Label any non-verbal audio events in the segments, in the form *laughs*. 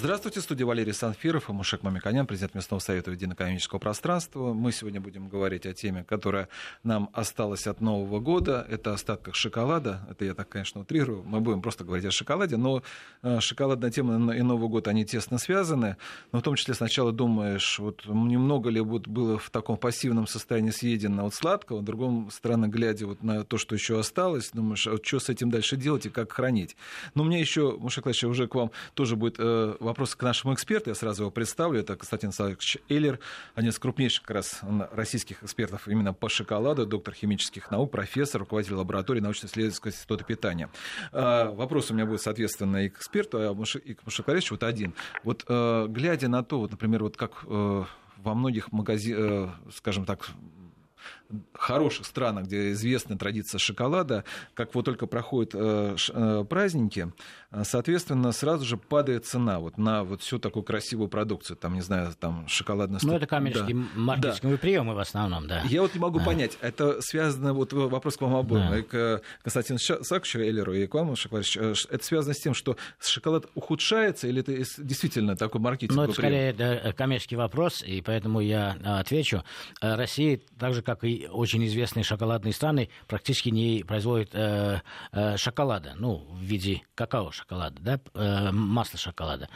Здравствуйте, студия Валерий Санфиров и Мушек Мамиканян, президент Местного совета Единоэкономического пространства. Мы сегодня будем говорить о теме, которая нам осталась от Нового года. Это остатках шоколада. Это я так, конечно, утрирую. Мы будем просто говорить о шоколаде, но э, шоколадная тема и Новый год, они тесно связаны. Но в том числе сначала думаешь, вот немного ли вот было в таком пассивном состоянии съедено от сладкого, с другой стороны, глядя вот на то, что еще осталось, думаешь, а вот что с этим дальше делать и как хранить. Но мне еще, Мушек Владимирович, уже к вам тоже будет э, вопрос к нашему эксперту, я сразу его представлю, это Константин Александрович Эйлер, один из крупнейших как раз российских экспертов именно по шоколаду, доктор химических наук, профессор, руководитель лаборатории научно-исследовательского института питания. А, вопрос у меня будет, соответственно, и к эксперту, и к Мушек вот один. Вот э, глядя на то, вот, например, вот как э, во многих магазинах, э, скажем так, хороших странах, где известна традиция шоколада, как вот только проходят праздники, соответственно, сразу же падает цена вот на вот всю такую красивую продукцию, там, не знаю, там, шоколадная... Ну, это коммерческие да. маркетинговые да. приемы в основном, да. Я вот не могу а. понять, это связано, вот вопрос к вам обоим, да. к Константину Саковичу Эллеру, и к вам, Шоколадович, это связано с тем, что шоколад ухудшается, или это действительно такой маркетинговый Ну, это прием? скорее это коммерческий вопрос, и поэтому я отвечу. Россия, так же, как и очень известные шоколадные страны практически не производят э, э, шоколада, ну, в виде какао-шоколада, да, э, масла шоколада.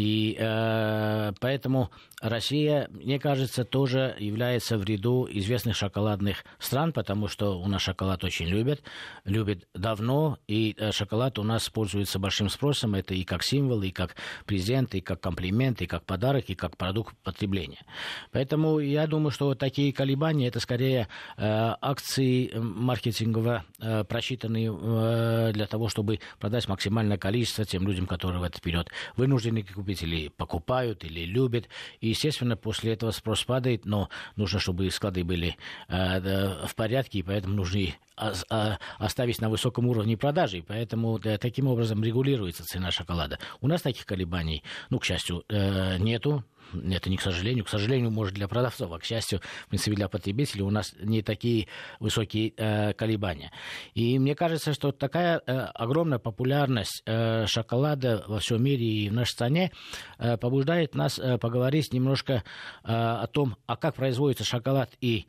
И э, поэтому Россия, мне кажется, тоже является в ряду известных шоколадных стран, потому что у нас шоколад очень любят, любят давно, и э, шоколад у нас пользуется большим спросом. Это и как символ, и как презент, и как комплимент, и как подарок, и как продукт потребления. Поэтому я думаю, что вот такие колебания это скорее э, акции маркетингово э, просчитанные э, для того, чтобы продать максимальное количество тем людям, которые в этот период вынуждены купить или покупают, или любят. И, естественно, после этого спрос падает, но нужно, чтобы склады были э, в порядке, и поэтому нужно а, оставить на высоком уровне продажи, и поэтому да, таким образом регулируется цена шоколада. У нас таких колебаний, ну, к счастью, э, нету. Это не к сожалению. К сожалению, может, для продавцов, а к счастью, в принципе, для потребителей у нас не такие высокие э, колебания. И мне кажется, что такая э, огромная популярность э, шоколада во всем мире и в нашей стране э, побуждает нас э, поговорить немножко э, о том, а как производится шоколад и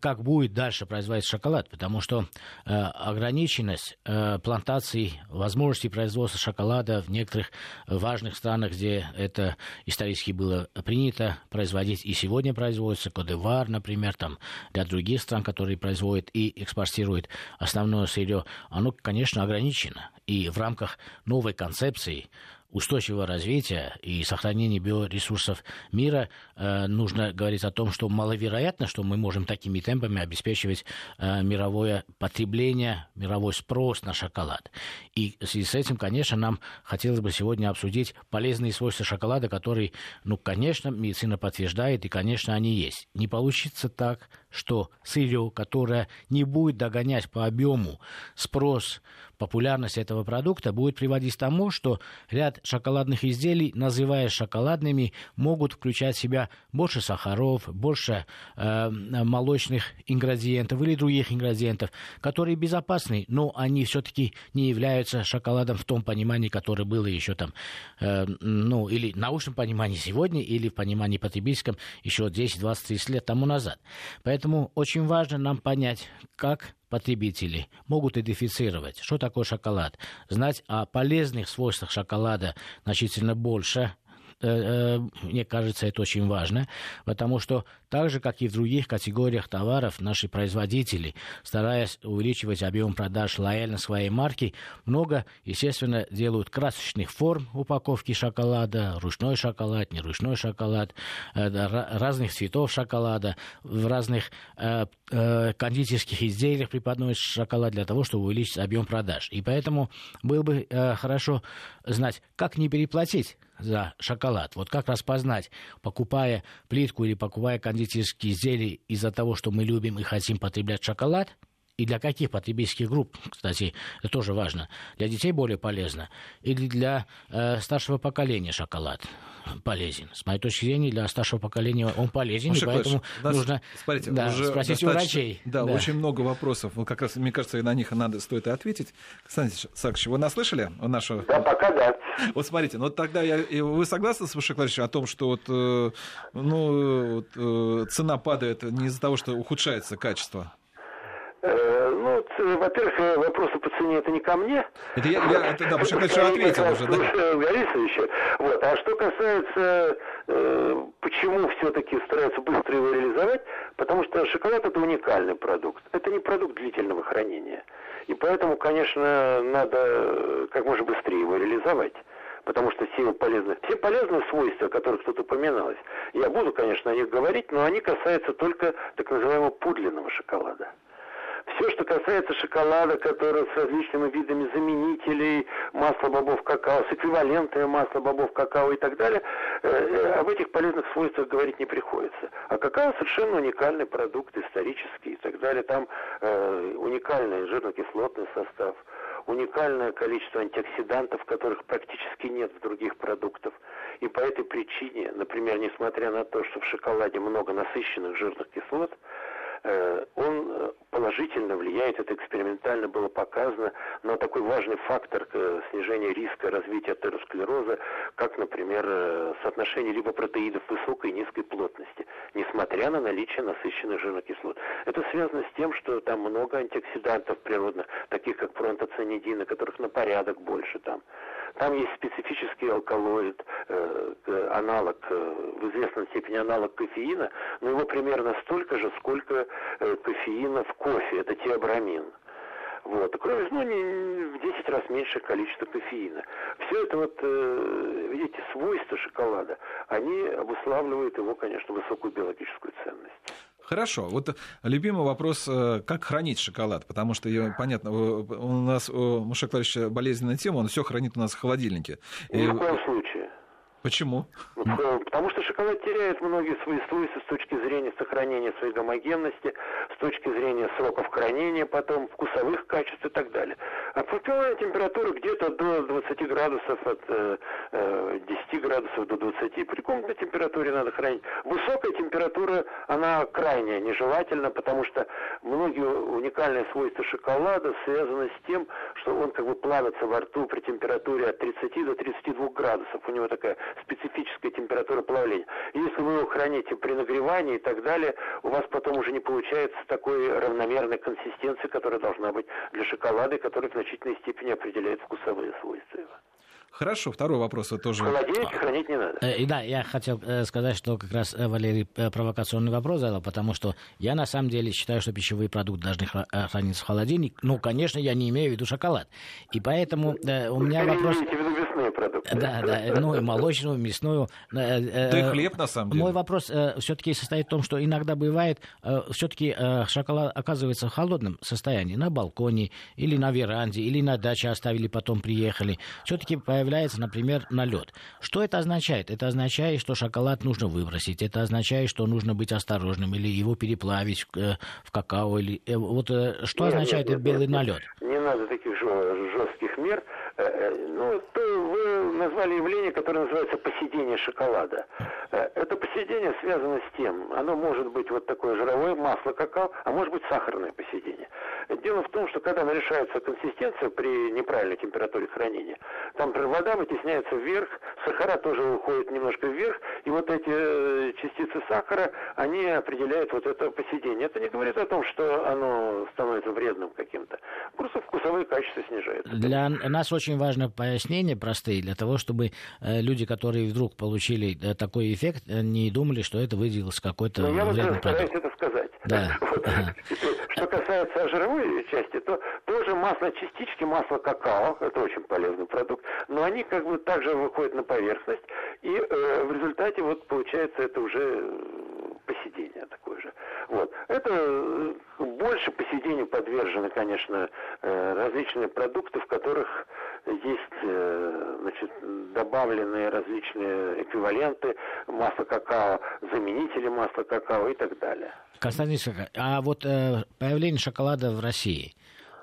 как будет дальше производиться шоколад, потому что э, ограниченность э, плантаций, возможностей производства шоколада в некоторых важных странах, где это исторически было принято производить, и сегодня производится, Кодевар, например, там, для других стран, которые производят и экспортируют основное сырье, оно, конечно, ограничено. И в рамках новой концепции устойчивого развития и сохранения биоресурсов мира э, нужно говорить о том, что маловероятно, что мы можем такими темпами обеспечивать э, мировое потребление, мировой спрос на шоколад. И в связи с этим, конечно, нам хотелось бы сегодня обсудить полезные свойства шоколада, которые, ну, конечно, медицина подтверждает, и, конечно, они есть. Не получится так, что сырье, которое не будет догонять по объему спрос популярность этого продукта будет приводить к тому, что ряд шоколадных изделий, называя шоколадными, могут включать в себя больше сахаров, больше э, молочных ингредиентов или других ингредиентов, которые безопасны, но они все-таки не являются шоколадом в том понимании, которое было еще там, э, ну, или в научном понимании сегодня, или в понимании потребительском еще 10, 20, 30 лет тому назад. Поэтому очень важно нам понять, как потребители могут идентифицировать, что такое шоколад, знать о полезных свойствах шоколада значительно больше, Э, э, мне кажется, это очень важно, потому что так же, как и в других категориях товаров, наши производители, стараясь увеличивать объем продаж лояльно своей марки, много, естественно, делают красочных форм упаковки шоколада, ручной шоколад, неручной шоколад, э, разных цветов шоколада, в разных кондитерских изделиях преподносят шоколад для того, чтобы увеличить объем продаж. И поэтому было бы хорошо знать, как не переплатить за шоколад. Вот как распознать, покупая плитку или покупая кондитерские изделия из-за того, что мы любим и хотим потреблять шоколад, И для каких потребительских групп, кстати, это тоже важно. Для детей более полезно. Или для э, старшего поколения шоколад полезен. С моей точки зрения, для старшего поколения он полезен, Маша и поэтому нас, нужно смотрите, да, уже спросить у врачей. Да, да, очень много вопросов. Ну, как раз, мне кажется, и на них надо стоит и ответить. Константин Сакович, вы нас слышали? Нашу... Да, пока да. Вот смотрите, ну вот тогда я, вы согласны с Машей о том, что вот, э, ну, вот, э, цена падает не из-за того, что ухудшается качество? Э, ну, во-первых, э, вопросы по цене это не ко мне. Это я, я это, да, что ответил уже, да? Борисовича. Вот. А что касается, э, почему все-таки стараются быстро его реализовать, потому что шоколад это уникальный продукт. Это не продукт длительного хранения. И поэтому, конечно, надо как можно быстрее его реализовать потому что все полезные, все полезные свойства, о которых тут упоминалось, я буду, конечно, о них говорить, но они касаются только так называемого пудлиного шоколада. Все, что касается шоколада, который с различными видами заменителей, масла бобов какао, с эквивалентами масла бобов какао и так далее, э, э, об этих полезных свойствах говорить не приходится. А какао совершенно уникальный продукт, исторический и так далее. Там э, уникальный жирно-кислотный состав, уникальное количество антиоксидантов, которых практически нет в других продуктах. И по этой причине, например, несмотря на то, что в шоколаде много насыщенных жирных кислот, Э, он положительно влияет, это экспериментально было показано, на такой важный фактор снижения риска развития атеросклероза, как, например, э, соотношение липопротеидов высокой и низкой плотности, несмотря на наличие насыщенных жирных кислот. Это связано с тем, что там много антиоксидантов природных, таких как фронтоцианидины, которых на порядок больше там. Там есть специфический алкалоид, э, аналог, э, в известной степени аналог кофеина, но его примерно столько же, сколько э, кофеина в кофе, это теобрамин. Вот. Кроме, ну, не, в 10 раз меньшее количество кофеина. Все это вот, э, видите, свойства шоколада, они обуславливают его, конечно, высокую биологическую ценность. Хорошо. Вот любимый вопрос, э, как хранить шоколад? Потому что, понятно, у нас у Маша болезненная тема, он все хранит у нас в холодильнике. Ни в коем случае. Почему? Э, потому что шоколад теряет многие свои свойства с точки зрения сохранения своей гомогенности, с точки зрения сроков хранения, потом вкусовых качеств и так далее. А пропиловая температура где-то до 20 градусов, от э, 10 э, градусов до 20. При комнатной температуре надо хранить. Высокая температура, она крайне нежелательна, потому что многие уникальные свойства шоколада связаны с тем, что он как бы плавится во рту при температуре от 30 до 32 градусов. У него такая специфическая температура плавления. Если вы его храните при нагревании и так далее, у вас потом уже не получается такой равномерной консистенции, которая должна быть для шоколада, и которая значительной степени определяет вкусовые свойства его. Хорошо, второй вопрос вы тоже... Холодильник хранить не надо. Э, и да, я хотел э, сказать, что как раз э, Валерий провокационный вопрос задал, потому что я на самом деле считаю, что пищевые продукты должны храниться в холодильник. Ну, конечно, я не имею в виду шоколад. И поэтому у меня вопрос... Да, да, ну и молочную, мясную. Да и хлеб, на самом деле. Мой вопрос все-таки состоит в том, что иногда бывает, все-таки шоколад оказывается в холодном состоянии, на балконе, или на веранде, или на даче оставили, потом приехали. Все-таки появляется например, налет. Что это означает? Это означает, что шоколад нужно выбросить. Это означает, что нужно быть осторожным или его переплавить в, э, какао. Или... Э, вот э, что нет, означает нет, этот белый налет? Не надо таких жестких мер. Ну, то вы назвали явление, которое называется поседение шоколада. Это поседение связано с тем, оно может быть вот такое жировое масло какао, а может быть сахарное поседение. Дело в том, что когда нарушается консистенция при неправильной температуре хранения, там вода вытесняется вверх, сахара тоже уходят немножко вверх, и вот эти э, частицы сахара, они определяют вот это поседение. Это не говорит о том, что оно становится вредным каким-то. Просто вкусовые качества снижаются. Для нас очень важно пояснение простые, для того, чтобы э, люди, которые вдруг получили э, такой эффект, не думали, что это выделилось какой-то ну, вредный я вот стараюсь это сказать. Да. *laughs* Что касается жировой части, то тоже масло частички, масло какао, это очень полезный продукт, но они как бы также выходят на поверхность, и э, в результате вот получается это уже посидение такое же. Вот. Это э, больше посидению подвержены, конечно, э, различные продукты, в которых есть значит, добавленные различные эквиваленты масла какао, заменители масла какао и так далее. Константин а вот э, появление шоколада в России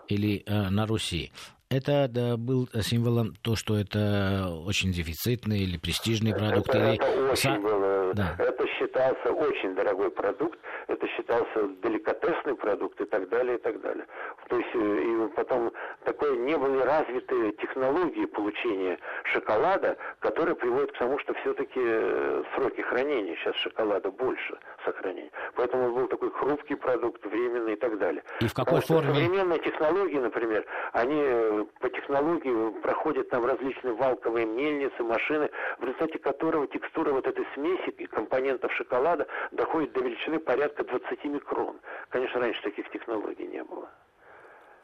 или э, на Руси, это да, был символом то, что это очень дефицитный или престижный продукт? Это, или... это очень было. Да. Это считался очень дорогой продукт, это считался деликатесный продукт и так далее, и так далее. То есть э, и потом такое не были развитые технологии получения шоколада, которые приводят к тому, что все-таки э, сроки хранения сейчас шоколада больше сохранения. Поэтому был такой хрупкий продукт, временный и так далее. И в какой Потому форме? Современные технологии, например, они э, по технологии проходят там различные валковые мельницы, машины, в результате которого текстура вот этой смеси компонентов шоколада доходит до величины порядка 20 микрон. Конечно, раньше таких технологий не было.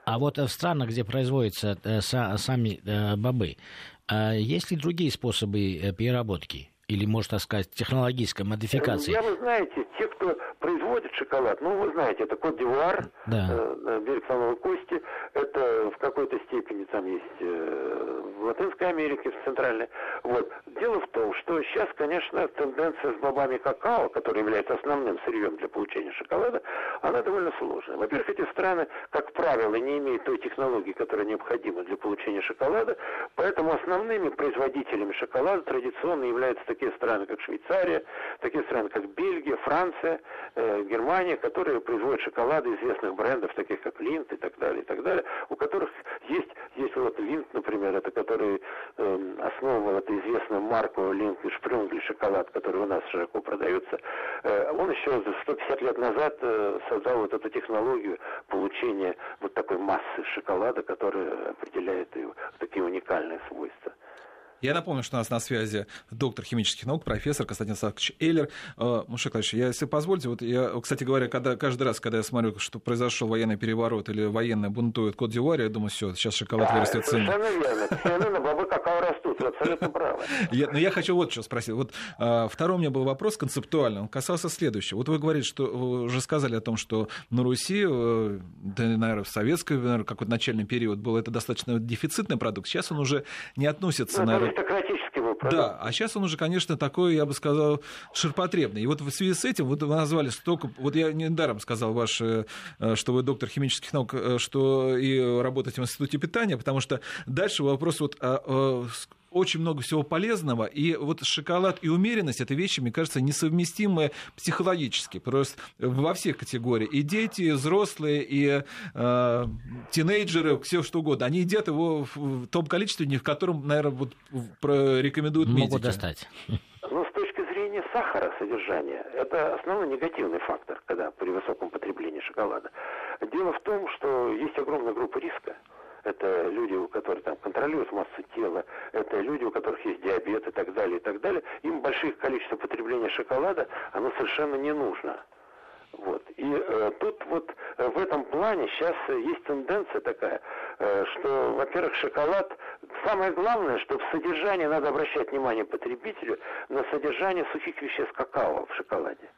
А вот в странах, где производятся э, сами э, бобы, э, есть ли другие способы э, переработки? Или, можно сказать, технологической модификации? Я, вы знаете, те, кто производит шоколад, ну, вы знаете, это Кот-Дивуар, да. э, берег Слоновой Кости, это в какой-то степени там есть э, в Латинской Америке, в Центральной. Вот. Дело в том, что сейчас, конечно, тенденция с бобами какао, который является основным сырьем для получения шоколада, она довольно сложная. Во-первых, эти страны, как правило, не имеют той технологии, которая необходима для получения шоколада, поэтому основными производителями шоколада традиционно являются такие страны, как Швейцария, такие страны, как Бельгия, Франция, э, Германия, которые производят шоколады известных брендов, таких как Линд и так далее, и так далее, у которых есть, есть вот Линд, например, это который э, основывал эту известную марку Линд и Шпрюнгли шоколад, который у нас широко продается, э, он еще 150 лет назад э, создал вот эту технологию получения вот такой массы шоколада, которая определяет его такие уникальные свойства. Я напомню, что у нас на связи доктор химических наук, профессор Константин Савкович Эйлер. Э, Мушек Владимирович, я, если позволите, вот я, кстати говоря, когда, каждый раз, когда я смотрю, что произошел военный переворот или военные бунтуют код д'Ивуаре, я думаю, все, сейчас шоколад вырастет цены. Совершенно верно. Цены бобы какао растут, вы абсолютно правы. Я, но я хочу вот что спросить. Вот а, второй у меня был вопрос концептуальный, он касался следующего. Вот вы говорите, что вы уже сказали о том, что на Руси, э, да, наверное, в советский, наверное, какой-то начальный период был это достаточно дефицитный продукт. Сейчас он уже не относится, ну, наверное продукт. Да, а сейчас он уже, конечно, такой, я бы сказал, ширпотребный. И вот в связи с этим, вот вы назвали столько, вот я недаром сказал ваш, э, что вы доктор химических наук, э, что и работаете в институте питания, потому что дальше вопрос вот а, очень много всего полезного, и вот шоколад и умеренность — это вещи, мне кажется, несовместимые психологически, просто во всех категориях. И дети, и взрослые, и э, тинейджеры, все что угодно, они едят его в том количестве, в котором, наверное, вот рекомендуют медики. Могут достать. Ну, с точки зрения сахара содержания, это основной негативный фактор, когда при высоком потреблении шоколада. Дело в том, что есть огромная группа риска это люди, у которых там контролируют массу тела, это люди, у которых есть диабет и так далее, и так далее, им большое количество потребления шоколада, оно совершенно не нужно. Вот. И э, тут вот э, в этом плане сейчас есть тенденция такая, э, что, во-первых, шоколад, самое главное, что в содержании надо обращать внимание потребителю на содержание сухих веществ какао в шоколаде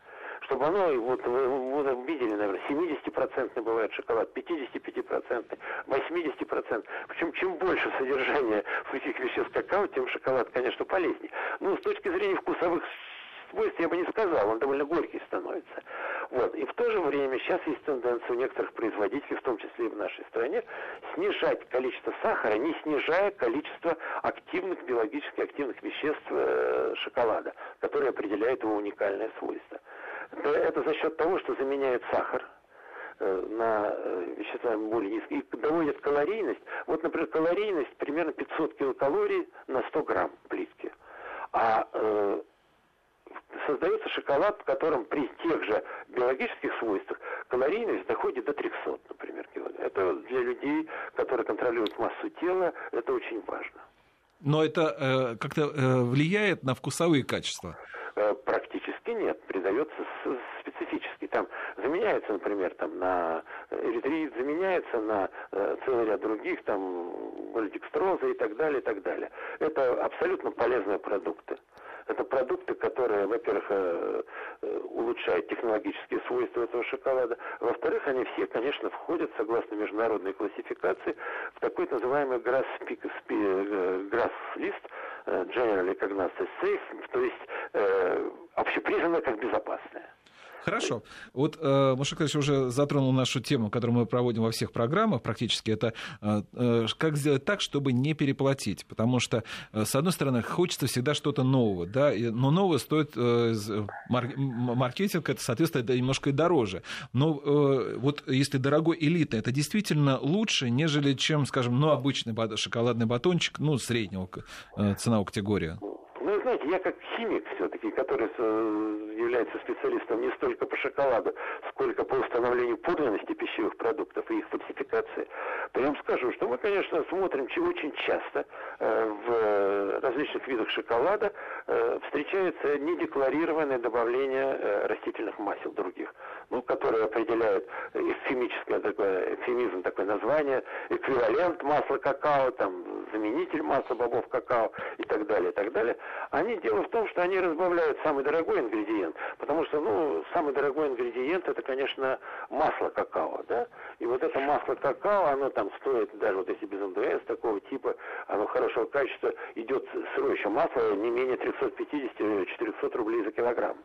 чтобы оно, вот вы, вы видели, наверное, 70% бывает шоколад, 55%, 80%. Причем чем больше содержания сухих веществ какао, тем шоколад, конечно, полезнее. Ну, с точки зрения вкусовых свойств я бы не сказал, он довольно горький становится. Вот. И в то же время сейчас есть тенденция у некоторых производителей, в том числе и в нашей стране, снижать количество сахара, не снижая количество активных, биологически активных веществ э, шоколада, которые определяют его уникальное свойство. Это за счет того, что заменяет сахар э, на э, вещества более низкие и доводят калорийность. Вот, например, калорийность примерно 500 килокалорий на 100 грамм плитки. А э, создается шоколад, в котором при тех же биологических свойствах калорийность доходит до 300, например, килограмм. Это для людей, которые контролируют массу тела, это очень важно. Но это э, как-то э, влияет на вкусовые качества? Э, практически нет, придается специфически. Там заменяется, например, там на эритрит, заменяется на э, целый ряд других, там, валидекстроза и так далее, и так далее. Это абсолютно полезные продукты. Это продукты, которые, во-первых, э, э, улучшают технологические свойства этого шоколада. Во-вторых, они все, конечно, входят, согласно международной классификации, в такой называемый GRAS, GRAS лист, General Recognized Safe, то есть общепризнанно как безопасное. Хорошо. Вот э, Маша уже затронул нашу тему, которую мы проводим во всех программах практически. Это э, э, как сделать так, чтобы не переплатить. Потому что, с одной стороны, хочется всегда что-то нового, да, но новое стоит маркетинг, это, соответственно, немножко и дороже. Но вот если дорогой элитный, это действительно лучше, нежели чем, скажем, ну, обычный шоколадный батончик, ну, среднего ценового категории. Ну, знаете, я как химик все-таки, который является специалистом не столько по шоколаду, сколько по установлению подлинности пищевых продуктов и их фальсификации, то я вам скажу, что мы, конечно, смотрим очень часто э, в различных видах шоколада э, встречается недекларированное добавление э, растительных масел других, ну, которые определяют эвфемическое такое, эвфемизм, такое название, эквивалент масла какао, там, заменитель масла бобов какао и так далее, и так далее. Они, дело в том, что они разбавляют самый дорогой ингредиент, потому что, ну, самый дорогой ингредиент это, конечно, масло какао, да, и вот это масло какао, оно там стоит, даже вот если без НДС такого типа, оно хорошего качества, идет сырое еще масло не менее 350-400 рублей за килограмм.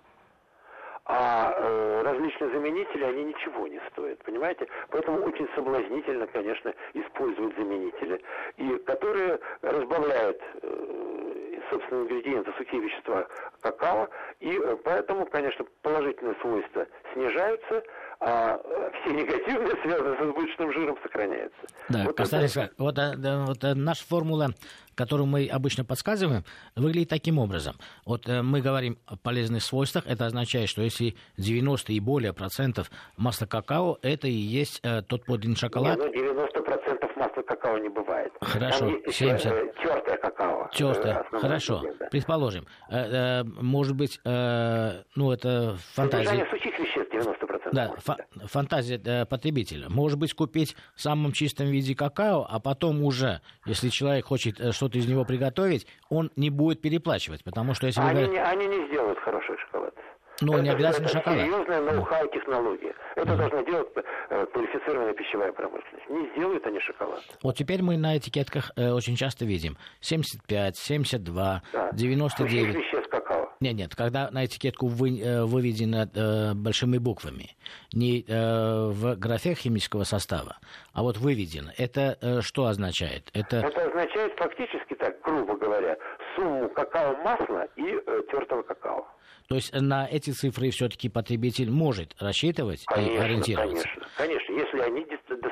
А э, различные заменители, они ничего не стоят, понимаете? Поэтому очень соблазнительно, конечно, использовать заменители, и которые разбавляют, э, собственно, ингредиенты, сухие вещества какао, и э, поэтому, конечно, положительные свойства снижаются, а все негативные, *laughs* связанные с избыточным жиром, сохраняются. Да, вот Константин это... вот, э, вот э, наша формула, которую мы обычно подсказываем, выглядит таким образом. Вот э, мы говорим о полезных свойствах, это означает, что если 90 и более процентов масла какао, это и есть тот подлинный шоколад. Не, ну 90 процентов масла какао не бывает. Хорошо, Там 70. Еще, тертое какао. Тертое, хорошо. Да. Предположим, может быть, ну это фантазия. Содержание сухих веществ 90%. Да, фантазия э, потребителя. Может быть, купить в самом чистом виде какао, а потом уже, если человек хочет э, что-то из него приготовить, он не будет переплачивать, потому что если... Они, вы... не, они не сделают хороший шоколад. Ну, это, не обязательно это шоколад. серьезная ноу-хау технология. Это mm. должна делать э, квалифицированная пищевая промышленность. Не сделают они шоколад. Вот теперь мы на этикетках э, очень часто видим 75, 72, да. 99. Сухих веществ какао. Нет, нет, когда на этикетку вы, э, выведено э, большими буквами, не э, в графе химического состава, а вот выведено, это э, что означает? Это... это означает фактически так, грубо говоря, сумму какао-масла и э, тертого какао. То есть на эти цифры все-таки потребитель может рассчитывать конечно, и ориентироваться. Конечно, конечно, если они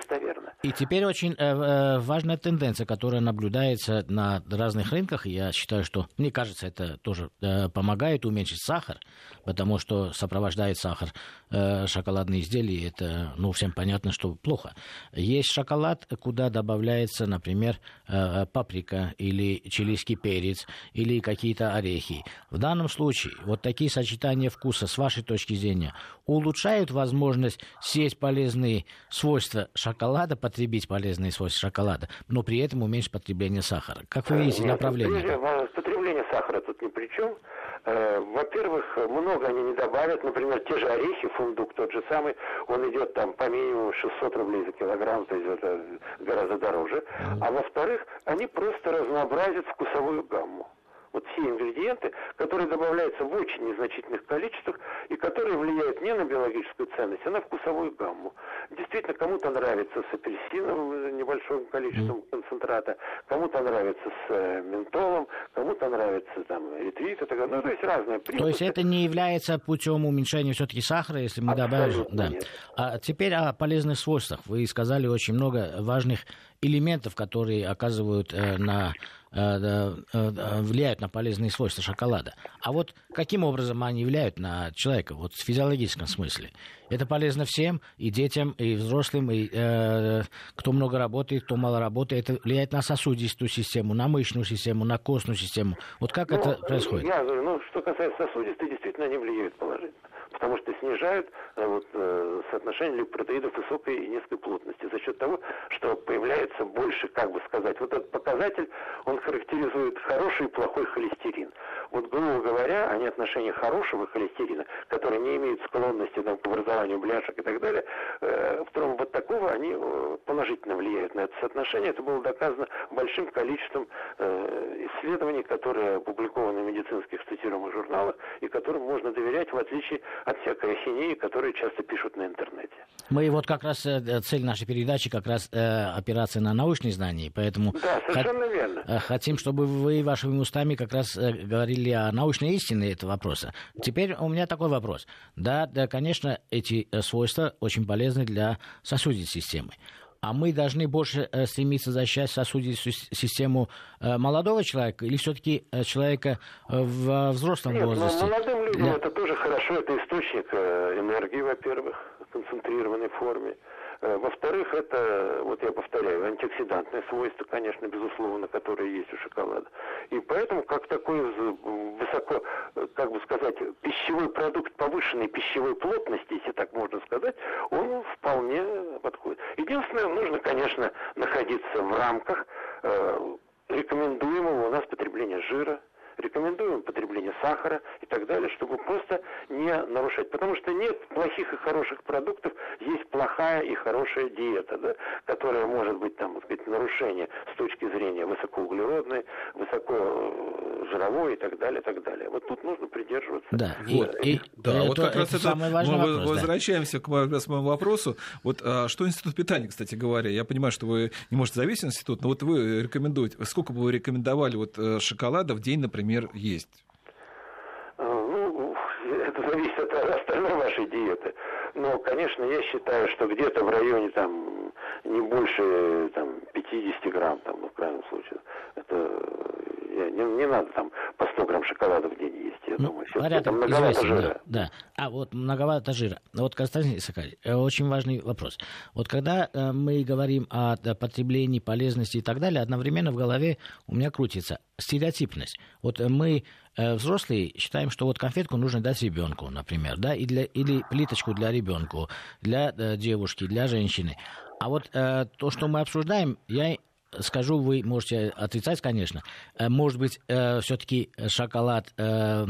достоверны. И теперь очень э, э, важная тенденция, которая наблюдается на разных рынках. Я считаю, что, мне кажется, это тоже э, помогает уменьшить сахар, потому что сопровождает сахар э, шоколадные изделия. Это, ну, всем понятно, что плохо. Есть шоколад, куда добавляется, например, э, паприка или чилийский перец или какие-то орехи. В данном случае вот такие сочетания вкуса, с вашей точки зрения, улучшают возможность съесть полезные свойства шоколада, потребить полезные свойства шоколада, но при этом уменьшить потребление сахара? Как вы видите направление? Сахара тут ни при чем. Э, во-первых, много они не добавят. Например, те же орехи, фундук тот же самый, он идет там по минимуму 600 рублей за килограмм, то есть это гораздо дороже. А во-вторых, они просто разнообразят вкусовую гамму вот все ингредиенты, которые добавляются в очень незначительных количествах и которые влияют не на биологическую ценность, а на вкусовую гамму. Действительно, кому-то нравится с апельсиновым небольшим количеством концентрата, кому-то нравится с э, ментолом, кому-то нравится там ретрит и так далее. Ну, то есть разные принципы. То есть это не является путем уменьшения все-таки сахара, если мы добавим... Да. А теперь о полезных свойствах. Вы сказали очень много важных элементов, которые оказывают э, на Э, э, влияют на полезные свойства шоколада. А вот каким образом они влияют на человека, вот в физиологическом смысле? Это полезно всем, и детям, и взрослым, и э, кто много работает, кто мало работает. Это влияет на сосудистую систему, на мышечную систему, на костную систему. Вот как ну, это происходит? Я, ну, что касается сосудистой, действительно они влияют положительно потому что снижают э, вот, э, соотношение липопротеидов высокой и низкой плотности за счет того, что появляется больше, как бы сказать, вот этот показатель, он характеризует хороший и плохой холестерин. Вот, грубо говоря, они отношения хорошего холестерина, которые не имеют склонности там, к образованию бляшек и так далее, э, втором вот такого они э, положительно влияют на это соотношение. Это было доказано большим количеством э, исследований, которые опубликованы в медицинских цитируемых журналах и которым можно доверять, в отличие от всякой ахинеи, которые часто пишут на интернете. Мы вот как раз, э, цель нашей передачи как раз э, операция на научные знания, поэтому... Да, совершенно хот... верно. Э, хотим, чтобы вы вашими устами как раз э, говорили о научной истине этого вопроса. Теперь у меня такой вопрос. Да, да, конечно, эти свойства очень полезны для сосудистой системы а мы должны больше э, стремиться защищать сосудистую систему э, молодого человека или все-таки э, человека в взрослом Нет, возрасте? Но молодым людям Для... это тоже хорошо, это источник энергии, во-первых, в концентрированной форме. Э, во-вторых, это, вот я повторяю, антиоксидантные свойства, конечно, безусловно, которые есть у шоколада. И поэтому, как такой высоко, как бы сказать, пищевой продукт повышенной пищевой плотности, если так можно сказать, он вполне подходит. Единственное, нужно, конечно, находиться в рамках э, рекомендуемого у нас потребления жира, рекомендуем потребление сахара и так далее, чтобы просто не нарушать. Потому что нет плохих и хороших продуктов, есть плохая и хорошая диета, да, которая может быть там, так сказать, нарушение с точки зрения высокоуглеродной, высокожировой и так далее, и так далее. Вот тут нужно придерживаться. Да, вот, и, да, это, вот как раз это, самый важный мы вопрос, возвращаемся да. к моему вопросу. Вот а, что институт питания, кстати говоря, я понимаю, что вы не можете зависеть институт, но вот вы рекомендуете, сколько бы вы рекомендовали вот э, шоколада в день, например, например, есть? А, ну, *laughs* это зависит от остальной вашей диеты. Но, конечно, я считаю, что где-то в районе там не больше там, 50 грамм, там, ну, в крайнем случае. Это не, не надо там по 100 грамм шоколада в день я ну, думаю. Порядок, многовато жира. Да, да. А вот многовато жира. Вот, Константин Исакович, э, очень важный вопрос. Вот когда э, мы говорим о потреблении, полезности и так далее, одновременно в голове у меня крутится стереотипность. Вот мы э, взрослые считаем, что вот конфетку нужно дать ребенку, например, да, и для, или плиточку для ребенка, для девушки, для женщины. А вот э, то, что мы обсуждаем, я скажу, вы можете отрицать, конечно. Э, может быть, э, все-таки шоколад э,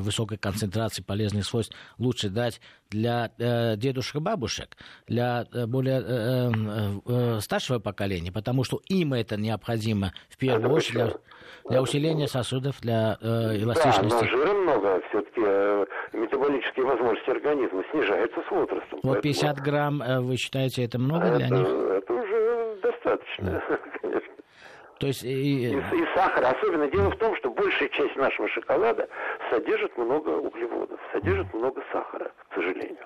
высокой концентрации полезных свойств лучше дать для дедушек и бабушек, для более старшего поколения, потому что им это необходимо в первую это очередь для, для усиления сосудов, для эластичности. Да, но жира много, все-таки метаболические возможности организма снижаются с возрастом. Вот 50 грамм, вы считаете, это много это, для них? Это уже достаточно. Да. *laughs* То есть... И... И, и сахар. Особенно дело в том, что большая часть нашего шоколада содержит много углеводов, содержит много сахара, к сожалению.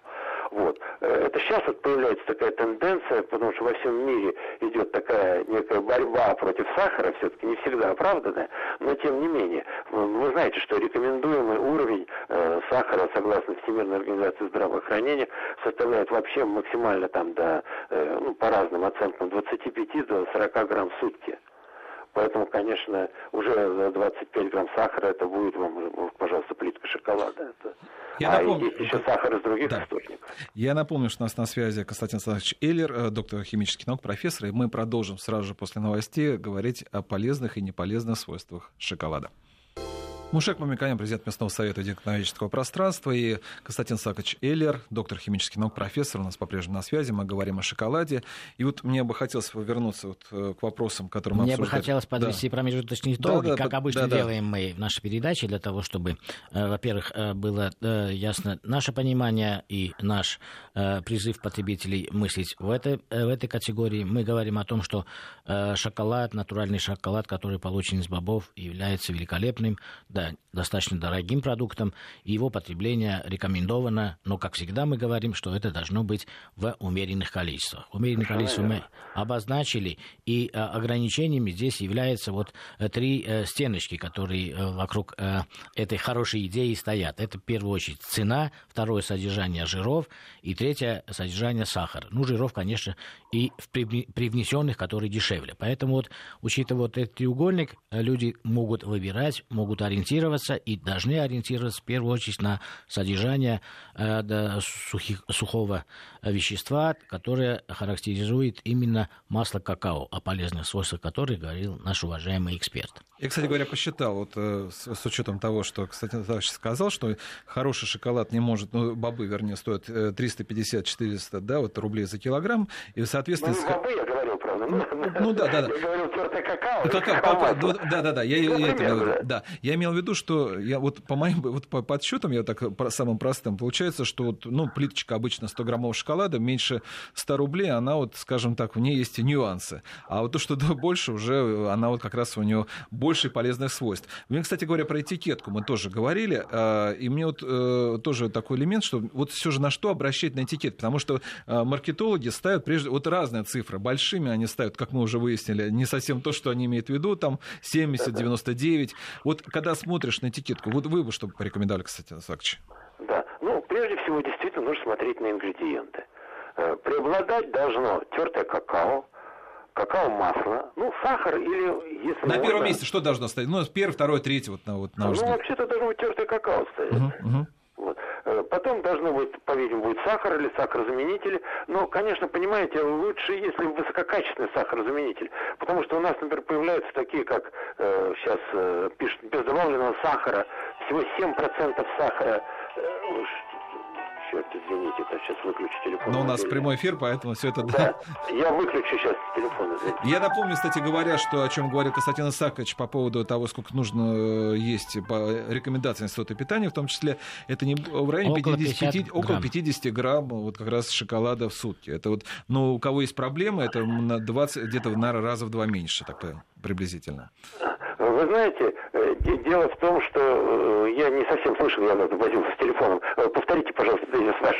Вот. Э, это сейчас вот появляется такая тенденция, потому что во всем мире идет такая некая борьба против сахара, все-таки не всегда оправданная, но тем не менее. Вы знаете, что рекомендуемый уровень э, сахара, согласно Всемирной организации здравоохранения, составляет вообще максимально там до, э, ну, по разным оценкам, 25 до 40 грамм в сутки. Поэтому, конечно, уже 25 грамм сахара это будет вам, пожалуйста, плитка шоколада. Это... Я а напомню, есть еще сахар из других да. источников. Я напомню, что у нас на связи Константин Александрович Эллер, э, доктор химических наук, профессор, и мы продолжим сразу же после новостей говорить о полезных и неполезных свойствах шоколада. Мушек Мамиканян, президент местного совета экономического пространства, и Константин Сакович Эллер, доктор химических наук, профессор, у нас по-прежнему на связи, мы говорим о шоколаде. И вот мне бы хотелось вернуться вот э, к вопросам, которые мы Мне обсуждали. бы хотелось подвести да. промежуточные итоги, да, да, как обычно да, делаем да. мы в нашей передаче, для того, чтобы, э, во-первых, э, было ясно наше понимание и наш призыв потребителей мыслить в этой, в этой категории. Мы говорим о том, что шоколад, натуральный шоколад, который получен из бобов, является великолепным, да, достаточно дорогим продуктом, и его потребление рекомендовано, но, как всегда, мы говорим, что это должно быть в умеренных количествах. Умеренных количествах мы обозначили, и а, ограничениями здесь являются вот э, три э, стеночки, которые э, вокруг этой хорошей идеи стоят. Это, в первую очередь, цена, второе — содержание жиров, и третье — содержание сахара. Ну, жиров, конечно, и в привнесенных, которые дешевле. Поэтому вот, учитывая вот этот треугольник, люди могут выбирать, могут ориентироваться ориентироваться и должны ориентироваться в первую очередь на содержание э, сухих, сухого вещества, которое характеризует именно масло какао, о полезных свойствах которых говорил наш уважаемый эксперт. Я, кстати говоря, посчитал, вот э, с, с учетом того, что, кстати, товарищ сказал, что хороший шоколад не может, ну, бобы, вернее, стоят 350-400 да, вот, рублей за килограмм, и, соответственно... Ну, бобы, я говорил, правда. Ну, ну да, да, да. Я говорил. Ну, какао, какао ну, да, да, да. Я, я, это да. да. Я имел в виду, что я вот по моим вот по подсчетам, я так по самым простым, получается, что вот, ну, плиточка обычно 100 граммов шоколада, меньше 100 рублей, она вот, скажем так, в ней есть нюансы. А вот то, что да, больше, уже она вот как раз у нее больше полезных свойств. Мне, кстати говоря, про этикетку мы тоже говорили, а, и мне вот э, тоже такой элемент, что вот все же на что обращать на этикет, потому что э, маркетологи ставят прежде вот разные цифры, большими они ставят, как мы уже выяснили, не совсем то, что они имеют в виду, там 70, 99. Вот когда смотришь на этикетку, вот вы бы что порекомендовали, кстати, Сакчи? Да, ну, прежде всего, действительно, нужно смотреть на ингредиенты. Э, преобладать должно тертое какао, какао-масло, ну, сахар или, если На можно... первом месте что должно стоять? Ну, первый, второй, третий, вот на вот на Ну, вообще-то должно быть тертое какао стоять. Угу, угу. Вот. Э, потом должно быть, по-видимому, будет сахар или сахарозаменители. Но, конечно, понимаете, лучше, если высококачественный сахарозаменитель. Потому что у нас, например, появляются такие, как э, сейчас э, пишут, без добавленного сахара, всего 7% сахара. Э, черт, извините, это сейчас выключу телефон. Но у нас прямой эфир, поэтому все это... Да, я выключу сейчас телефон, извините. Я напомню, кстати говоря, что о чем говорил Константин Исакович по поводу того, сколько нужно э, есть по рекомендациям Института питания, в том числе это не в районе около 50, 50 около 50 грамм вот как раз шоколада в сутки. Это вот, ну, у кого есть проблемы, это на 20, где-то, наверное, раза в два меньше, так приблизительно. Вы знаете, э, дело в том, что э, я не совсем слышал, я возился с телефоном. Э, повторите, пожалуйста, тезис ваш.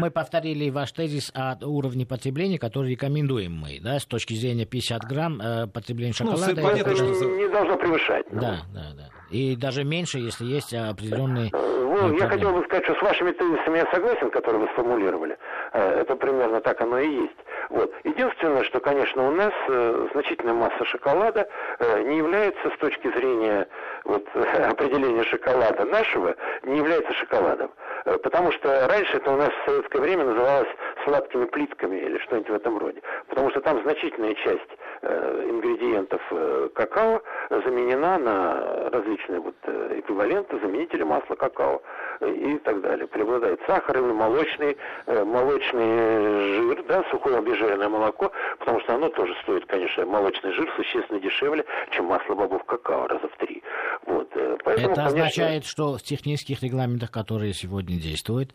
Мы повторили ваш тезис о уровне потребления, который рекомендуем мы, да, с точки зрения 50 грамм потребления ну, шоколада. Ну, это, это не должно превышать. Ну. Да, да, да. И даже меньше, если есть определенные... Ну, я хотел бы сказать, что с вашими тезисами я согласен, которые вы сформулировали. Это примерно так оно и есть. Вот. Единственное, что, конечно, у нас э, значительная масса шоколада э, не является с точки зрения вот, *laughs* определения шоколада нашего, не является шоколадом. Э, потому что раньше это у нас в советское время называлось сладкими плитками или что-нибудь в этом роде. Потому что там значительная часть э, ингредиентов э, какао заменена на различные вот, э, эквиваленты, заменители масла какао и так далее. Преобладает сахар или молочный, э, молочный жир, да, сухое обезжиренное молоко, потому что оно тоже стоит, конечно, молочный жир существенно дешевле, чем масло бобов какао, раза в три. Вот, э, поэтому, Это конечно... означает, что в технических регламентах, которые сегодня действуют,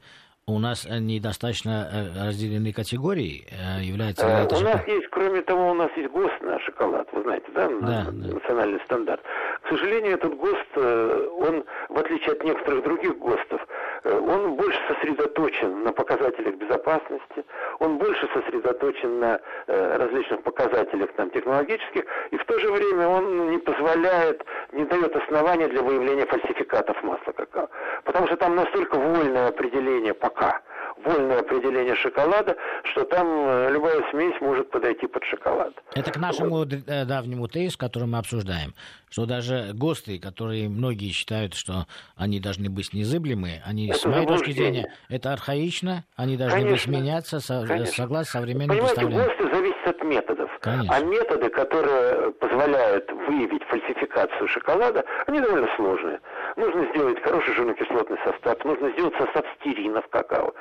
у нас недостаточно э, разделены категории, является а, У нас есть, кроме того, у нас есть ГОСТ на шоколад, вы знаете, да, да, да. национальный стандарт. К сожалению, этот ГОСТ, он, в отличие от некоторых других ГОСТов, Э, он больше сосредоточен на показателях безопасности, он больше сосредоточен на э, различных показателях там, технологических, и в то же время он не позволяет, не дает основания для выявления фальсификатов масла какао. Потому что там настолько вольное определение пока – вольное определение шоколада, что там э, любая смесь может подойти под шоколад. Это к нашему вот. Э, давнему тезису, который мы обсуждаем, что даже ГОСТы, которые многие считают, что они должны быть незыблемы, они, это с моей точки зрения, это архаично, они должны Конечно. быть меняться со, согласно современным Понимаете, ГОСТы зависят от методов. Конечно. А методы, которые позволяют выявить фальсификацию шоколада, они довольно сложные. Нужно сделать хороший жирно-кислотный состав, нужно сделать состав стирина в какао.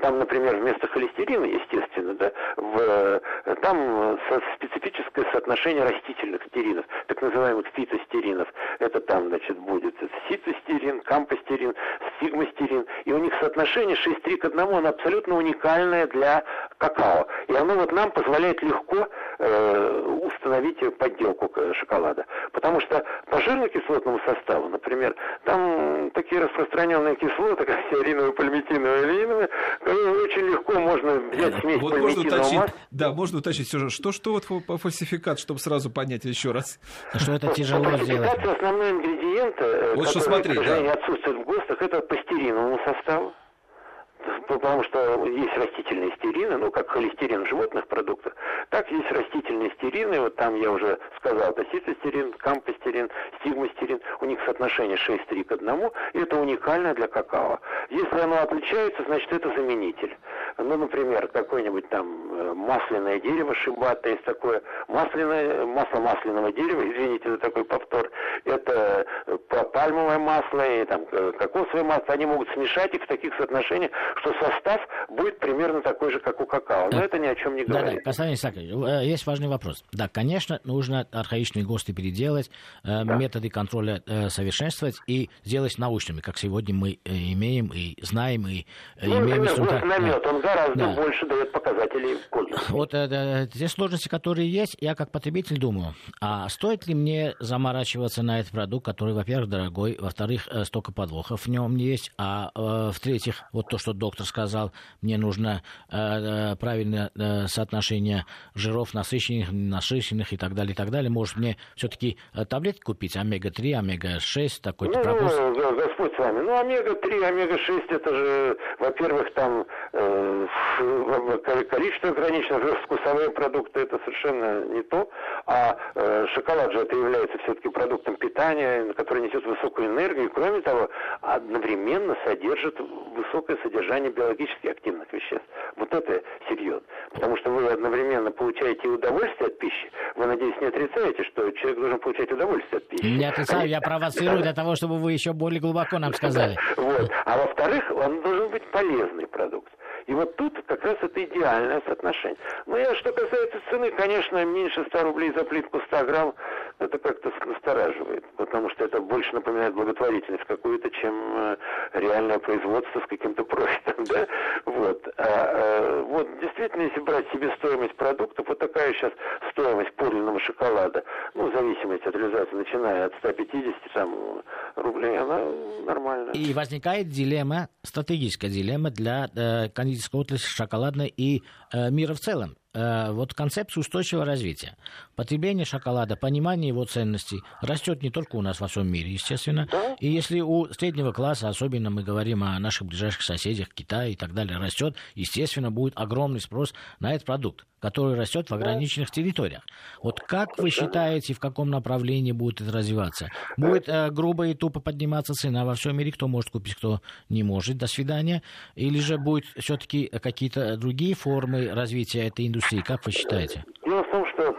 Там, например, вместо холестерина, естественно, да, в, там специфическое соотношение растительных стеринов, так называемых фитостеринов. Это там, значит, будет ситостерин, кампостерин, сигмастерин. И у них соотношение 6-3 к 1, оно абсолютно уникальное для какао. И оно вот нам позволяет легко э, установить подделку шоколада. Потому что по жирно-кислотному составу, например, там такие распространенные кислоты, как *laughs* сиариновые, пальмитиновые, алииновые, очень легко можно взять смесь вот можно уточнить, масла. Да, можно уточнить все же, что, что вот по фальсификат, чтобы сразу понять еще раз. Что это тяжело сделать? основной ингредиент, э, вот который, что смотри, к сожалению, да. отсутствует в ГОСТах, это по стериновому составу потому что есть растительные стерины, ну, как холестерин в животных продуктах, так есть растительные стерины, вот там я уже сказал, это ситостерин, кампостерин, стигмостерин, у них соотношение 6-3 к 1, и это уникально для какао. Если оно отличается, значит, это заменитель. Ну, например, какое-нибудь там э, масляное дерево шибата, есть такое масляное, масло масляного дерева, извините за такой повтор, это э, пальмовое масло и там э, кокосовое масло, они могут смешать их в таких соотношениях, что состав будет примерно такой же, как у какао. Но это ни о чем не говорит. Да, да, Константин Исаакович, есть важный вопрос. Да, конечно, нужно архаичные ГОСТы переделать, да. методы контроля совершенствовать и сделать научными, как сегодня мы имеем и знаем, и ну, имеем инструмент. Намет, он гораздо да. больше дает показателей Вот э, те сложности, которые есть, я как потребитель думаю, а стоит ли мне заморачиваться на этот продукт, который, во-первых, дорогой, во-вторых, э, столько подвохов в нем есть, а э, в-третьих, вот то, что доктор сказал, мне нужно э, э правильное э, соотношение жиров насыщенных, насыщенных и так далее, и так далее. Может, мне все-таки э, таблетки купить, омега-3, омега-6, такой-то ну, пропуск? Ну, Господь с вами. Ну, омега-3, омега-6, это же, во-первых, там э, количество ограничено, вкусовые продукты это совершенно не то, а э, шоколад же это является все-таки продуктом питания, который несет высокую энергию, кроме того, одновременно содержит высокое содержание биологически активных веществ. Вот это серьезно. Потому что вы одновременно получаете удовольствие от пищи, вы, надеюсь, не отрицаете, что человек должен получать удовольствие от пищи. Не отрицаю, я провоцирую для того, чтобы вы еще более глубоко нам сказали. *laughs* Вот. А во-вторых, он должен быть полезный продукт. И вот тут как раз это идеальное соотношение. Ну, я, что касается цены, конечно, меньше 100 рублей за плитку 100 грамм, это как-то настораживает, потому что это больше напоминает благотворительность какую-то, чем э, реальное производство с каким-то профитом, *laughs* да? Вот. А, а, вот, действительно, если брать себестоимость продуктов, вот такая сейчас стоимость подлинного шоколада, ну, в зависимости от реализации, начиная от 150 там, рублей, она нормальная. И возникает дилемма, стратегическая дилемма для э, кондитерской отрасли шоколадной и э, мира в целом. Э, вот концепцию устойчивого развития. Потребление шоколада, понимание его ценностей растет не только у нас во всем мире, естественно. И если у среднего класса, особенно мы говорим о наших ближайших соседях, Китае и так далее, растет, естественно, будет огромный спрос на этот продукт который растет в ограниченных территориях. Вот как вы считаете, в каком направлении будет это развиваться? Будет э, грубо и тупо подниматься цена во всем мире, кто может купить, кто не может, до свидания? Или же будет все-таки какие-то другие формы развития этой индустрии? Как вы считаете? Дело в том, что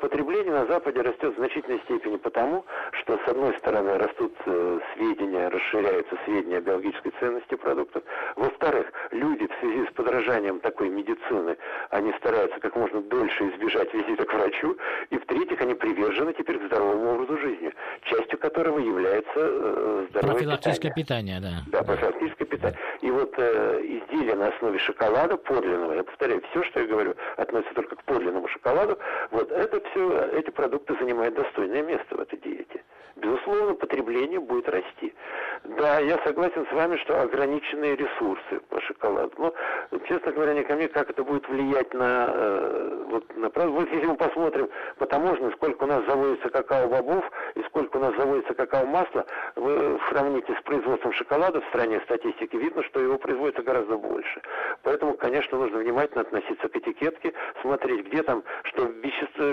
потребление на Западе растет в значительной степени потому, что, с одной стороны, растут э, сведения, расширяются сведения о биологической ценности продуктов. Во-вторых, люди в связи с подражанием такой медицины, они стараются как можно дольше избежать визита к врачу. И в-третьих, они привержены теперь к здоровому образу жизни, частью которого является э, здоровое Профилактическое питание. питание, да. Да, профилактическое питание. И вот э, изделия на основе шоколада подлинного, я повторяю, все, что я говорю, относится только к подлинному шоколаду, вот это все, эти продукты занимают достойное место в этой диете. Безусловно, потребление будет расти. Да, я согласен с вами, что ограниченные ресурсы по шоколаду. Но, честно говоря, не ко мне, как это будет влиять на, э, вот, на Вот если мы посмотрим по таможне, сколько у нас заводится какао-бобов и сколько у нас заводится какао-масла, вы сравните с производством шоколада в стране статистики, видно, что его производится гораздо больше. Поэтому, конечно, нужно внимательно относиться к этикетке, смотреть, где там, что вещество,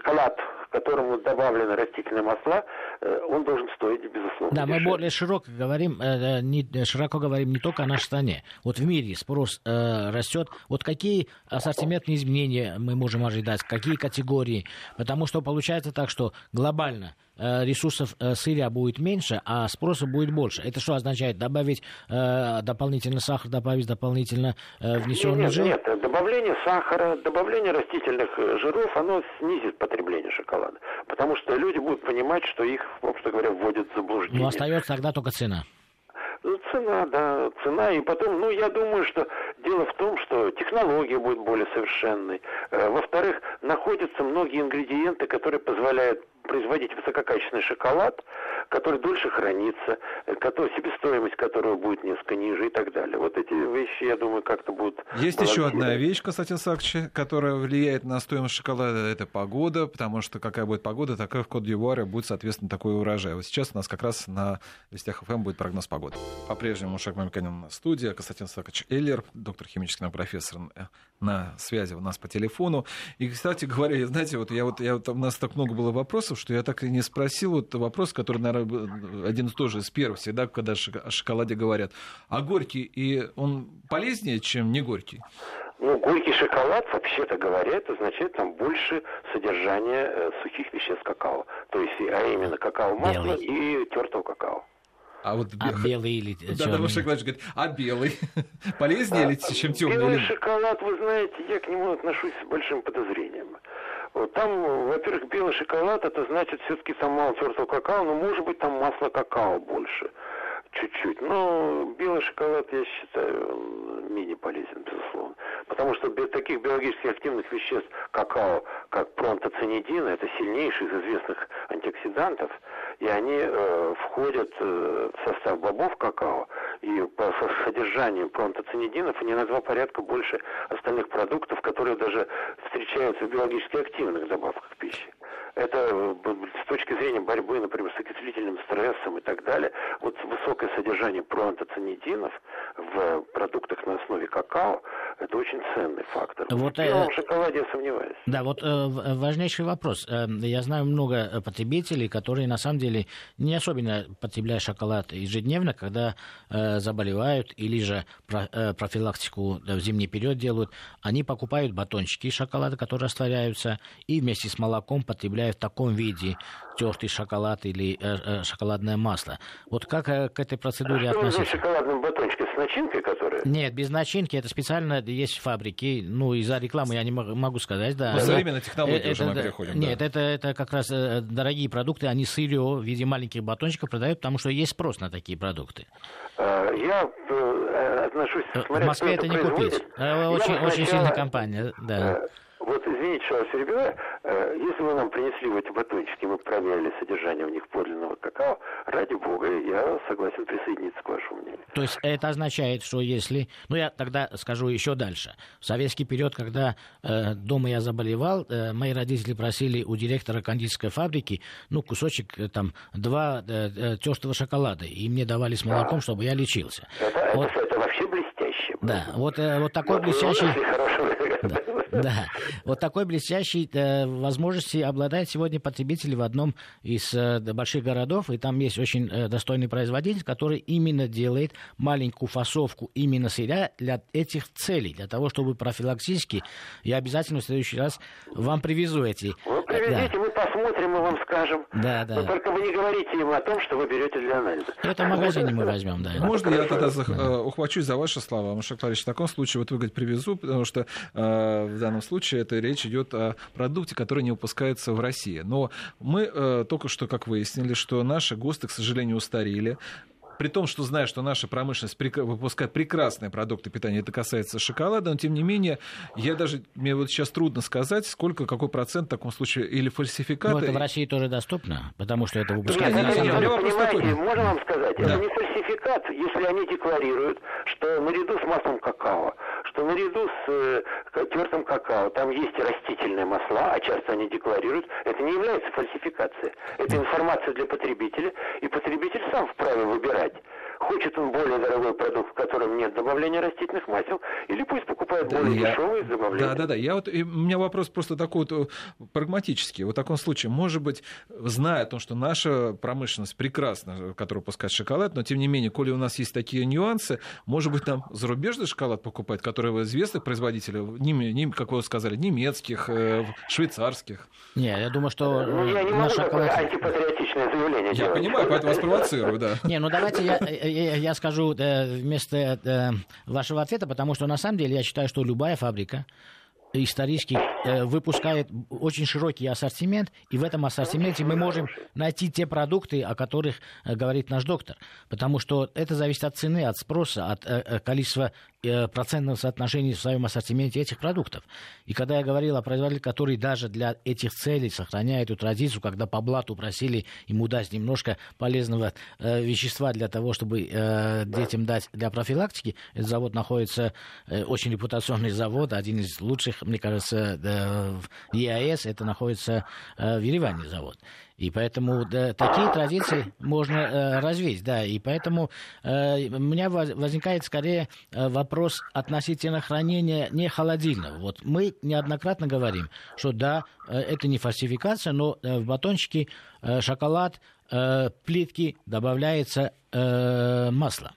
шоколад, к которому добавлены растительные масла, э, он должен стоить, безусловно, Да, дешевле. мы более широко говорим, э, э, не, широко говорим не только о нашей стране. Вот в мире спрос э, растет. Вот какие ассортиментные изменения мы можем ожидать, какие категории? Потому что получается так, что глобально ресурсов сырья будет меньше, а спроса будет больше. Это что означает? Добавить э, дополнительно сахар, добавить дополнительно э, внесенный нет, жир? Нет, добавление сахара, добавление растительных э, жиров, оно снизит потребление шоколада. Потому что люди будут понимать, что их, вообще говоря, вводят в заблуждение. Ну, остается тогда только цена. Ну, цена, да, цена. И потом, ну, я думаю, что дело в том, что технология будет более совершенной. Во-вторых, находятся многие ингредиенты, которые позволяют производить высококачественный шоколад, который дольше хранится, э, который, себестоимость которого будет несколько ниже и так далее. Вот эти вещи, я думаю, как-то будут... Есть еще одна вещь, Константин Сакчи, которая влияет на стоимость шоколада, это погода, потому что какая будет погода, такая в Кот-Д'Ивуаре будет, соответственно, такой урожай. Вот сейчас у нас как раз на Вестях ФМ будет прогноз погоды. По-прежнему Шаг Мамиканин на студии, Константин Сакач Эллер, доктор химических наук, профессор э, на связи у нас по телефону. И, кстати говоря, знаете, вот я вот, я вот у нас так много было вопросов, что я так и не спросил вот вопрос, который, наверное, один из тоже из первых всегда, когда о шоколаде говорят. А горький, и он полезнее, чем не горький? Ну, горький шоколад, вообще-то говоря, это означает там больше содержания э, сухих веществ какао. То есть, а именно какао-масло и тертого какао. А вот а белый или Да, да, шоколад говорит, а белый *laughs* полезнее а, или чем темный? Белый или... шоколад, вы знаете, я к нему отношусь с большим подозрением. Вот там, во-первых, белый шоколад, это значит все-таки там мало тертого какао, но может быть там масло какао больше чуть-чуть. Но белый шоколад, я считаю, менее полезен, безусловно. Потому что таких биологически активных веществ какао, как пронтоцинидин, это сильнейший из известных антиоксидантов, и они э, входят э, в состав бобов какао, и по содержанию пронтоцинидинов они на два порядка больше остальных продуктов, которые даже встречаются в биологически активных добавках пищи. Это э, с точки зрения борьбы, например, с окислительным стрессом и так далее, вот высокое содержание проантоцинидинов в продуктах на основе какао, это очень ценный фактор. Вот, в белом э... шоколаде я сомневаюсь. Да, вот э, важнейший вопрос. Э, я знаю много потребителей, которые на самом деле не особенно потребляют шоколад ежедневно, когда э, заболевают или же про, э, профилактику в зимний период делают. Они покупают батончики шоколада, которые растворяются, и вместе с молоком потребляют в таком виде тертый шоколад или э, э, шоколадное масло. Вот как э, к этой процедуре а относиться? Что шоколадном батончике с начинкой, которая? Нет, без начинки. Это специально есть фабрики. Ну, из-за рекламы я не могу сказать, да. По современной технологии э, уже мы переходим. Нет, да. это, это как раз э, дорогие продукты. Они сырье в виде маленьких батончиков продают, потому что есть спрос на такие продукты. Я отношусь... Смотря, в Москве это не купить. Очень, очень сильная компания, да. Вот, извините, что я вас перебиваю. Э, если вы нам принесли в эти батончики, мы проверили содержание в них подлинного какао, ради бога, я согласен присоединиться к вашему мнению. То есть это означает, что если... Ну, я тогда скажу еще дальше. В советский период, когда э, дома я заболевал, э, мои родители просили у директора кондитерской фабрики, ну, кусочек, э, там, два э, э, тертого шоколада, и мне давали с молоком, а. чтобы я лечился. Это, вот. это, это вообще блестяще. Да, вот, э, вот такой вот блестящий... Да. Да, вот такой блестящей э, возможности обладает сегодня потребитель в одном из э, больших городов, и там есть очень э, достойный производитель, который именно делает маленькую фасовку именно сырья для этих целей, для того, чтобы профилактически, я обязательно в следующий раз вам привезу эти. Вы привезите, да. мы посмотрим и вам скажем. Да, да. Но только вы не говорите им о том, что вы берете для анализа. Это в магазине мы возьмем, да. Можно я тогда да. ухвачусь за ваши слова, Маша Кларич, в таком случае, вот вы говорите, привезу, потому что э, в данном случае это речь идет о продукте, который не выпускается в России. Но мы э, только что, как выяснили, что наши ГОСТы, к сожалению, устарели при том, что знаю, что наша промышленность выпускает прекрасные продукты питания, это касается шоколада, но тем не менее, я даже, мне вот сейчас трудно сказать, сколько, какой процент в таком случае, или фальсификаты... Ну, это в России тоже доступно, потому что это выпускает... Нет, это, это, понимаете, можно вам сказать, да. это не фальсификат, если они декларируют, что наряду с маслом какао, наряду с э, тертым какао там есть растительные масла, а часто они декларируют, это не является фальсификацией. Это информация для потребителя, и потребитель сам вправе выбирать. Хочет он более дорогой продукт, в котором нет добавления растительных масел, или пусть покупает да, более я... дешевый с добавлением. Да, да, да. Я вот, у меня вопрос просто такой вот э, прагматический. Вот в таком случае, может быть, зная о том, что наша промышленность прекрасна, которая выпускает шоколад, но тем не менее, коли у нас есть такие нюансы, может быть, нам зарубежный шоколад покупать, который известных производителей, не, как вы сказали, немецких, э, швейцарских. Не, я думаю, что ну, я не могу шоколад... антипатриотичное заявление Я делать. понимаю, поэтому вас *laughs* провоцирую, да. Не, ну давайте я, я, скажу э, вместо э, вашего ответа, потому что на самом деле я считаю, что любая фабрика исторически э, выпускает очень широкий ассортимент, и в этом ассортименте мы можем найти те продукты, о которых э, говорит наш доктор. Потому что это зависит от цены, от спроса, от э, количества процентного соотношения в своем ассортименте этих продуктов. И когда я говорил о производителе, который даже для этих целей сохраняет эту традицию, когда по блату просили ему дать немножко полезного вещества для того, чтобы детям дать для профилактики, этот завод находится, очень репутационный завод, один из лучших мне кажется, в ЕАЭС это находится э, в Ереване завод. И поэтому да, такие традиции можно э, развить, да. И поэтому э, у меня возникает скорее э, вопрос относительно хранения не холодильного. Вот мы неоднократно говорим, что да, э, это не фальсификация, но в батончике э, шоколад, э, плитки добавляется э, масло.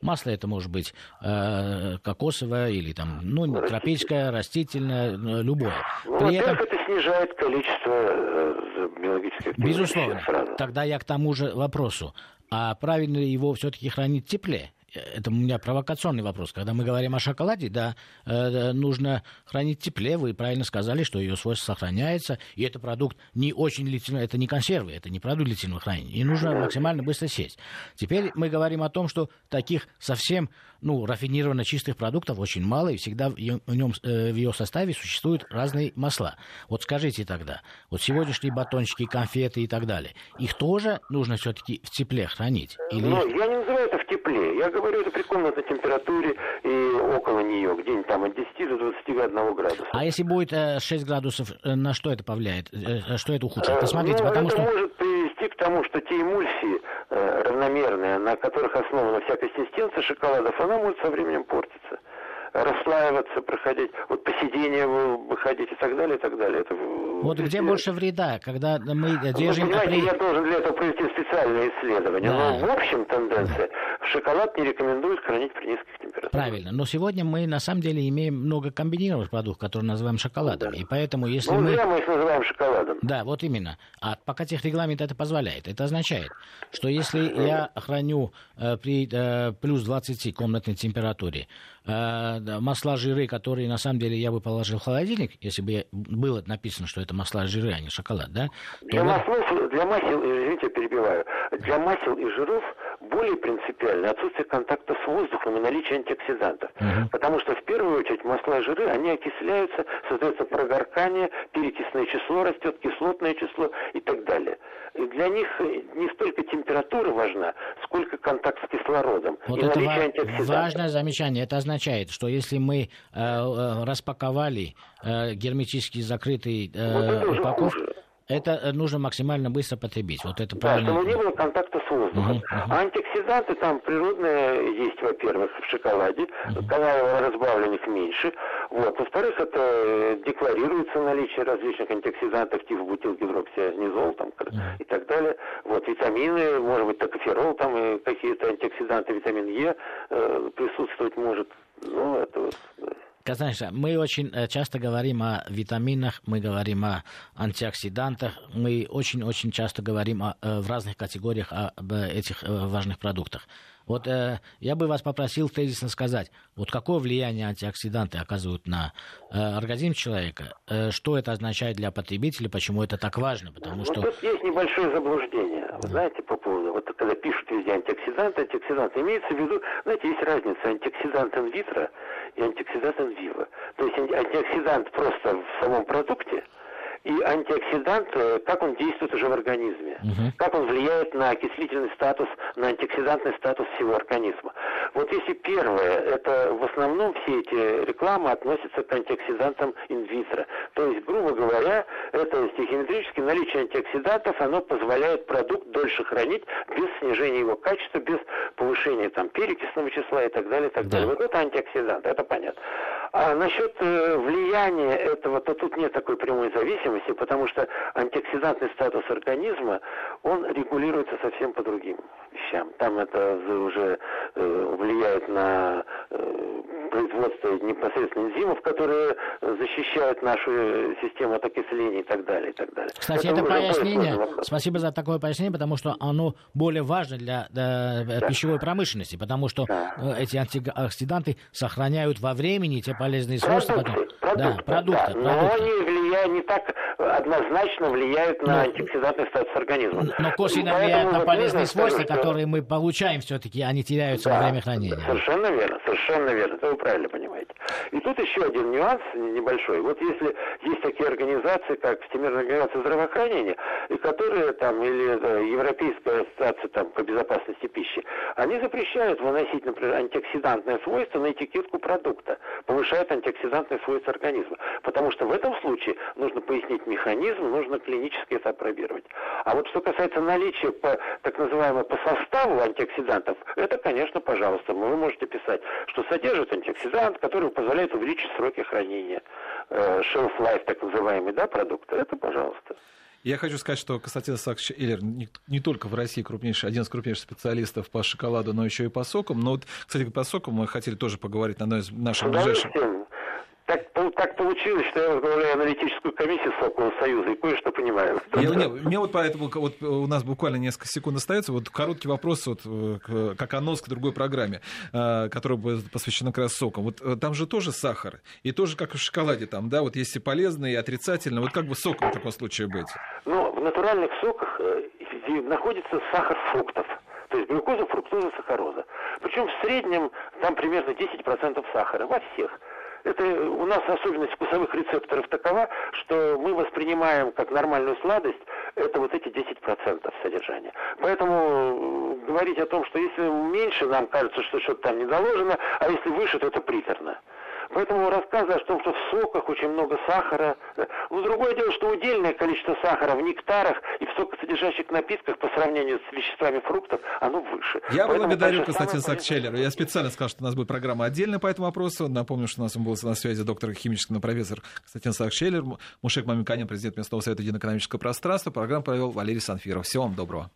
Масло это может быть э, кокосовое или там, ну, тропическое, растительное, э, любое. Ну, При этом это снижает количество э, биологических Безусловно. Сразу. Тогда я к тому же вопросу. А правильно ли его все-таки хранить в тепле? Это у меня провокационный вопрос. Когда мы говорим о шоколаде, да, э, нужно хранить тепле. Вы правильно сказали, что ее свойство сохраняется. И это продукт не очень длительного, это не консервы, это не продукт длительного хранения. И нужно максимально быстро сесть. Теперь мы говорим о том, что таких совсем ну, рафинированно чистых продуктов очень мало, и всегда в, нем, э, в ее составе существуют разные масла. Вот скажите тогда, вот сегодняшние батончики, конфеты и так далее, их тоже нужно все-таки в тепле хранить? Или... Ну, я не называю это в тепле. Я говорю это при комнатной температуре и около нее, где-нибудь там от 10 до 21 градуса. А если будет э, 6 градусов, э, на что это повлияет? Э, что это ухудшит? Посмотрите, ну, потому это что... может привести к тому, что те эмульсии э, равномерные, на которых основана вся консистенция шоколадов, она может со временем портиться расслаиваться, проходить, вот посидение выходить и так далее, и так далее. Это вот где больше вреда, когда мы держим... Вы понимаете, я должен для этого провести специальное исследование, да. но в общем тенденция, да. шоколад не рекомендуют хранить при низких температурах. Правильно, но сегодня мы на самом деле имеем много комбинированных продуктов, которые называем шоколадом, да. и поэтому если ну, мы... зря мы их называем шоколадом. Да, вот именно. А пока техрегламент это позволяет. Это означает, что если я храню э, при э, плюс 20 комнатной температуре э, масла, жиры, которые на самом деле я бы положил в холодильник, если бы было написано, что это масла, жиры, а не шоколад, да? Для, маслов, для масел, извините, перебиваю, для масел и жиров более принципиально отсутствие контакта с воздухом и наличие антиоксидантов. Угу. Потому что в первую очередь масла и жиры, они окисляются, создается прогоркание, перекисное число растет, кислотное число и так далее. И для них не столько температура важна, сколько контакт с кислородом вот и это наличие антиоксидантов. Важное замечание. Это означает, что если мы э, э распаковали э, герметически закрытый э, вот упаковку, это э, нужно максимально быстро потребить. Вот это да, правильно. чтобы не было контакта с воздухом. Uh-huh, uh-huh. антиоксиданты там природные есть, во-первых, в шоколаде, каналов разбавленных меньше. Вот. Во-вторых, это э, декларируется наличие различных антиоксидантов, типа бутилгидроксианизол там, uh-huh. и так далее. Вот витамины, может быть, токоферол, там и какие-то антиоксиданты, витамин Е э, присутствовать может. Ну, это вот... Знаешь, мы очень э, часто говорим о витаминах, мы говорим о антиоксидантах, мы очень-очень часто говорим о, э, в разных категориях об этих э, важных продуктах. Вот э, я бы вас попросил тезисно сказать, вот какое влияние антиоксиданты оказывают на э, организм человека, э, что это означает для потребителя, почему это так важно, потому что... Вот тут есть небольшое заблуждение, вы знаете, по поводу, вот когда пишут везде антиоксиданты, антиоксиданты, имеется в виду, знаете, есть разница, антиоксидант инвитро и антиоксидант инвиво. То есть антиоксидант просто в самом продукте, и антиоксидант, э, как он действует уже в организме, угу. как он влияет на окислительный статус, на антиоксидантный статус всего организма. Вот если первое, это в основном все эти рекламы относятся к антиоксидантам инвитро. То есть, грубо говоря, это стихиметрически наличие антиоксидантов, оно позволяет продукт дольше хранить без снижения его качества, без повышения там перекисного числа и так далее, и так далее. Вот это антиоксидант, это понятно. А насчет э, влияния этого, то тут нет такой прямой зависимости, потому что антиоксидантный статус организма, он регулируется совсем по другим вещам. Там это уже э, влияет на э, производства непосредственно энзимов, которые защищают нашу систему от окисления и так далее, и так далее. Кстати, это, это пояснение, спасибо за такое пояснение, потому что оно более важно для, для да. пищевой промышленности, потому что да. Э, эти антиоксиданты сохраняют во времени те полезные свойства. Продукты, продукты, да, продукты, да. Но они влияют не так однозначно влияют на но, антиоксидантный статус организма. Но косвенно влияют на полезные свойства, скажу, которые мы получаем все-таки, они теряются да, во время хранения. Совершенно верно, совершенно верно. Это вы правильно понимаете. И тут еще один нюанс небольшой. Вот если есть такие организации, как Всемирная организация здравоохранения, и которые там, или Европейская ассоциация там, по безопасности пищи, они запрещают выносить, например, антиоксидантное свойство на этикетку продукта, повышают антиоксидантные свойства организма. Потому что в этом случае нужно пояснить механизм, нужно клинически это опробировать. А вот что касается наличия по, так называемого по составу антиоксидантов, это, конечно, пожалуйста, вы можете писать, что содержит антиоксидант, который позволяет увеличить сроки хранения, э, shelf life, так называемый, да, продукта. Это, пожалуйста. Я хочу сказать, что Константин Саксович Эллер не, не только в России крупнейший, один из крупнейших специалистов по шоколаду, но еще и по сокам. Но вот, кстати, по сокам мы хотели тоже поговорить на одной из наших ближайших... Так, так получилось, что я возглавляю аналитическую комиссию Сокового Союза и кое-что понимаю. Я, не, мне вот поэтому вот у нас буквально несколько секунд остается. Вот короткий вопрос, вот, как анонс к другой программе, э, которая будет посвящена как раз сокам. Вот э, там же тоже сахар. И тоже как в шоколаде там, да, вот есть и полезные, и отрицательные. Вот как бы соком в таком случае быть? Ну, в натуральных соках э, находится сахар фруктов. То есть глюкоза, фруктоза, сахароза. Причем в среднем там примерно 10% сахара во всех. Это у нас особенность вкусовых рецепторов такова, что мы воспринимаем как нормальную сладость это вот эти 10% содержания. Поэтому говорить о том, что если меньше, нам кажется, что что-то там не доложено, а если выше, то это приторно. Поэтому рассказы о том, что в соках очень много сахара. Ну, другое дело, что удельное количество сахара в нектарах и в сокосодержащих напитках по сравнению с веществами фруктов, оно выше. Я Поэтому благодарю Константина Сакчеллера. Я специально сказал, что у нас будет программа отдельная по этому вопросу. Напомню, что у нас был на связи доктор химического профессор Константин Сакчеллер, Мушек Мамиканин, президент местного совета единоэкономического пространства. Программу провел Валерий Санфиров. Всего вам доброго.